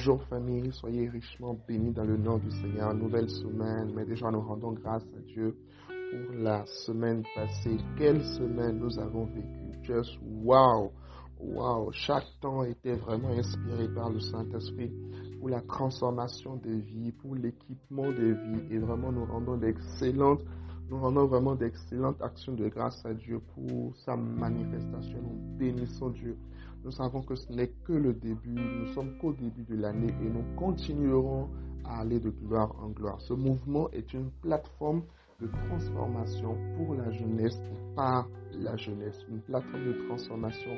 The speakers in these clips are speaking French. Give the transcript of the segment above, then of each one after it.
Bonjour famille, soyez richement bénis dans le nom du Seigneur. Nouvelle semaine, mais déjà nous rendons grâce à Dieu pour la semaine passée. Quelle semaine nous avons vécu? Just wow, wow. Chaque temps était vraiment inspiré par le Saint-Esprit pour la transformation des vies, pour l'équipement des vies. Et vraiment nous rendons d'excellentes, nous rendons vraiment d'excellentes actions de grâce à Dieu pour sa manifestation. Nous bénissons Dieu. Nous savons que ce n'est que le début, nous sommes qu'au début de l'année et nous continuerons à aller de gloire en gloire. Ce mouvement est une plateforme de transformation pour la jeunesse et par la jeunesse. Une plateforme de transformation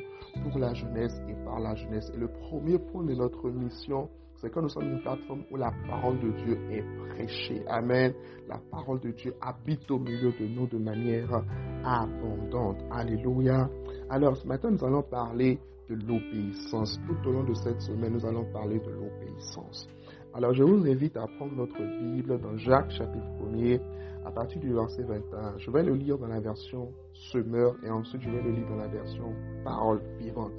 pour la jeunesse et par la jeunesse. Et le premier point de notre mission, c'est que nous sommes une plateforme où la parole de Dieu est prêchée. Amen. La parole de Dieu habite au milieu de nous de manière abondante. Alléluia. Alors ce matin, nous allons parler de l'obéissance. Tout au long de cette semaine, nous allons parler de l'obéissance. Alors je vous invite à prendre notre Bible dans Jacques chapitre 1er à partir du verset 21. Je vais le lire dans la version semeur et ensuite je vais le lire dans la version parole vivante.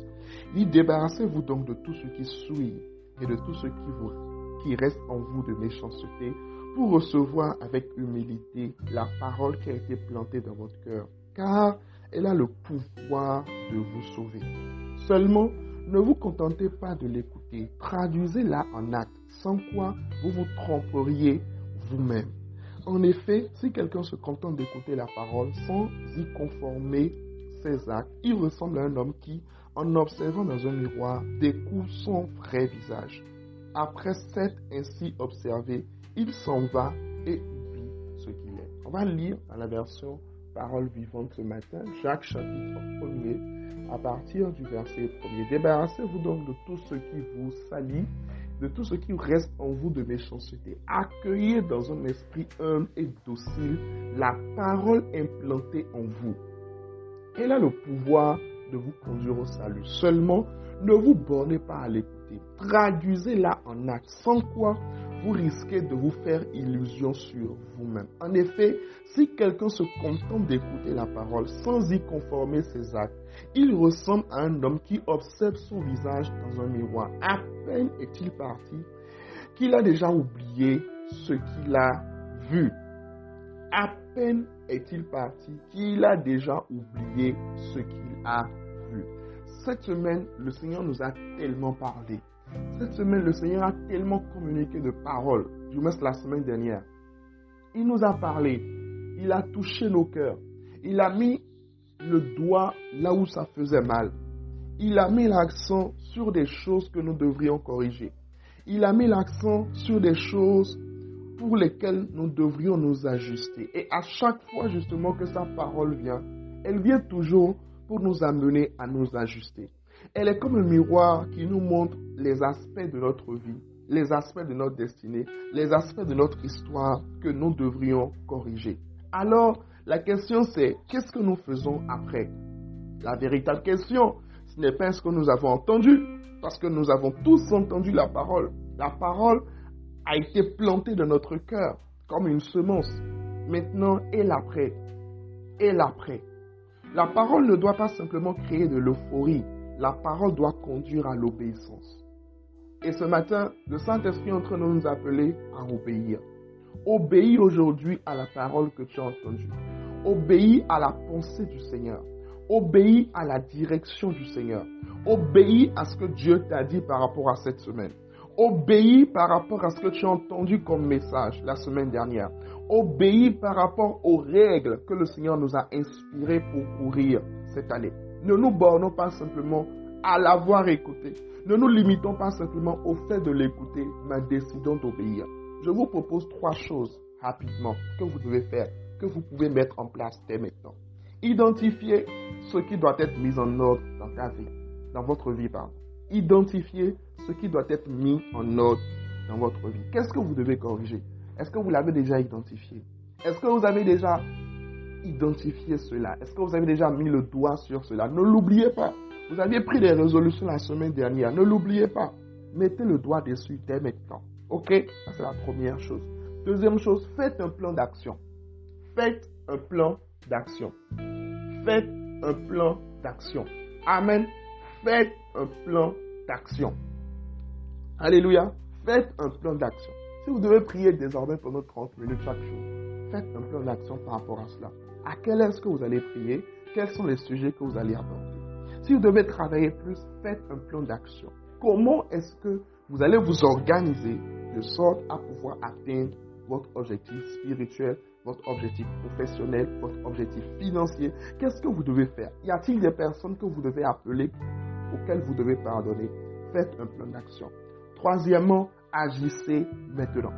Il dit, débarrassez-vous donc de tout ce qui souille et de tout ce qui, vous, qui reste en vous de méchanceté pour recevoir avec humilité la parole qui a été plantée dans votre cœur. Car elle a le pouvoir de vous sauver. Seulement, ne vous contentez pas de l'écouter, traduisez-la en actes, sans quoi vous vous tromperiez vous-même. En effet, si quelqu'un se contente d'écouter la parole sans y conformer ses actes, il ressemble à un homme qui, en observant dans un miroir, découvre son vrai visage. Après s'être ainsi observé, il s'en va et oublie ce qu'il est. On va lire dans la version parole vivante ce matin, Jacques chapitre 1er, à partir du verset 1er. Débarrassez-vous donc de tout ce qui vous salit, de tout ce qui reste en vous de méchanceté. Accueillez dans un esprit humble et docile la parole implantée en vous. Elle a le pouvoir de vous conduire au salut? Seulement, ne vous bornez pas à l'écouter. Traduisez-la en acte, sans quoi vous risquez de vous faire illusion sur vous-même. En effet, si quelqu'un se contente d'écouter la parole sans y conformer ses actes, il ressemble à un homme qui observe son visage dans un miroir. À peine est-il parti qu'il a déjà oublié ce qu'il a vu. À peine est-il parti qu'il a déjà oublié ce qu'il a vu. Cette semaine, le Seigneur nous a tellement parlé. Cette semaine, le Seigneur a tellement communiqué de paroles, du moins la semaine dernière. Il nous a parlé, il a touché nos cœurs, il a mis le doigt là où ça faisait mal. Il a mis l'accent sur des choses que nous devrions corriger. Il a mis l'accent sur des choses pour lesquelles nous devrions nous ajuster. Et à chaque fois justement que sa parole vient, elle vient toujours pour nous amener à nous ajuster. Elle est comme un miroir qui nous montre les aspects de notre vie, les aspects de notre destinée, les aspects de notre histoire que nous devrions corriger. Alors, la question c'est, qu'est-ce que nous faisons après? La véritable question, ce n'est pas ce que nous avons entendu, parce que nous avons tous entendu la parole. La parole a été plantée dans notre cœur comme une semence. Maintenant, et l'après Et l'après La parole ne doit pas simplement créer de l'euphorie, la parole doit conduire à l'obéissance. Et ce matin, le Saint-Esprit est en train de nous appeler à obéir. Obéis aujourd'hui à la parole que tu as entendue. Obéis à la pensée du Seigneur. Obéis à la direction du Seigneur. Obéis à ce que Dieu t'a dit par rapport à cette semaine. Obéis par rapport à ce que tu as entendu comme message la semaine dernière. Obéis par rapport aux règles que le Seigneur nous a inspirées pour courir cette année. Ne nous bornons pas simplement à l'avoir écouté. Ne nous limitons pas simplement au fait de l'écouter, mais décidons d'obéir. Je vous propose trois choses rapidement que vous devez faire, que vous pouvez mettre en place dès maintenant. Identifiez ce qui doit être mis en ordre dans ta vie, dans votre vie, pardon. Identifiez ce qui doit être mis en ordre dans votre vie. Qu'est-ce que vous devez corriger? Est-ce que vous l'avez déjà identifié? Est-ce que vous avez déjà identifié cela Est-ce que vous avez déjà mis le doigt sur cela? Ne l'oubliez pas. Vous aviez pris des résolutions la semaine dernière. Ne l'oubliez pas. Mettez le doigt dessus dès maintenant. OK? C'est la première chose. Deuxième chose, faites un plan d'action. Faites un plan d'action. Faites un plan d'action. Amen. Faites un plan d'action. Alléluia. Faites un plan d'action. Si vous devez prier désormais pendant 30 minutes chaque jour, faites un plan d'action par rapport à cela. À quelle est-ce que vous allez prier? Quels sont les sujets que vous allez aborder? Si vous devez travailler plus, faites un plan d'action. Comment est-ce que vous allez vous organiser de sorte à pouvoir atteindre votre objectif spirituel, votre objectif professionnel, votre objectif financier? Qu'est-ce que vous devez faire? Y a-t-il des personnes que vous devez appeler, auxquelles vous devez pardonner? Faites un plan d'action. Troisièmement, agissez maintenant.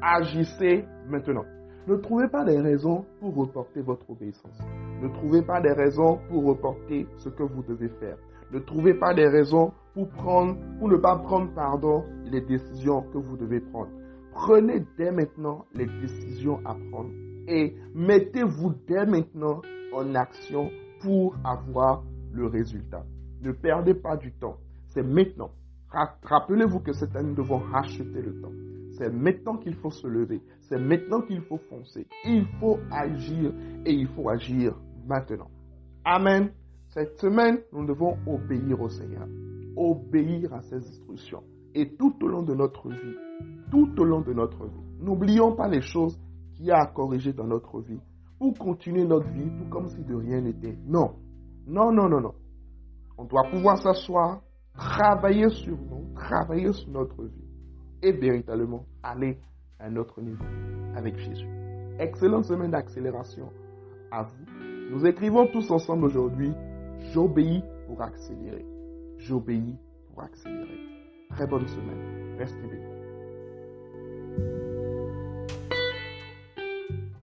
Agissez maintenant. Ne trouvez pas des raisons pour reporter votre obéissance. Ne trouvez pas des raisons pour reporter ce que vous devez faire. Ne trouvez pas des raisons pour prendre, ne pas prendre, pardon, les décisions que vous devez prendre. Prenez dès maintenant les décisions à prendre et mettez-vous dès maintenant en action pour avoir le résultat. Ne perdez pas du temps. C'est maintenant. Rappelez-vous que cette année, nous devons racheter le temps. C'est maintenant qu'il faut se lever. C'est maintenant qu'il faut foncer. Il faut agir et il faut agir maintenant. Amen. Cette semaine, nous devons obéir au Seigneur. Obéir à ses instructions. Et tout au long de notre vie, tout au long de notre vie. N'oublions pas les choses qu'il y a à corriger dans notre vie pour continuer notre vie tout comme si de rien n'était. Non, non, non, non, non. On doit pouvoir s'asseoir, travailler sur nous, travailler sur notre vie et véritablement aller à un autre niveau avec Jésus. Excellente semaine d'accélération à vous. Nous écrivons tous ensemble aujourd'hui, j'obéis pour accélérer. J'obéis pour accélérer. Très bonne semaine. Restez bénis.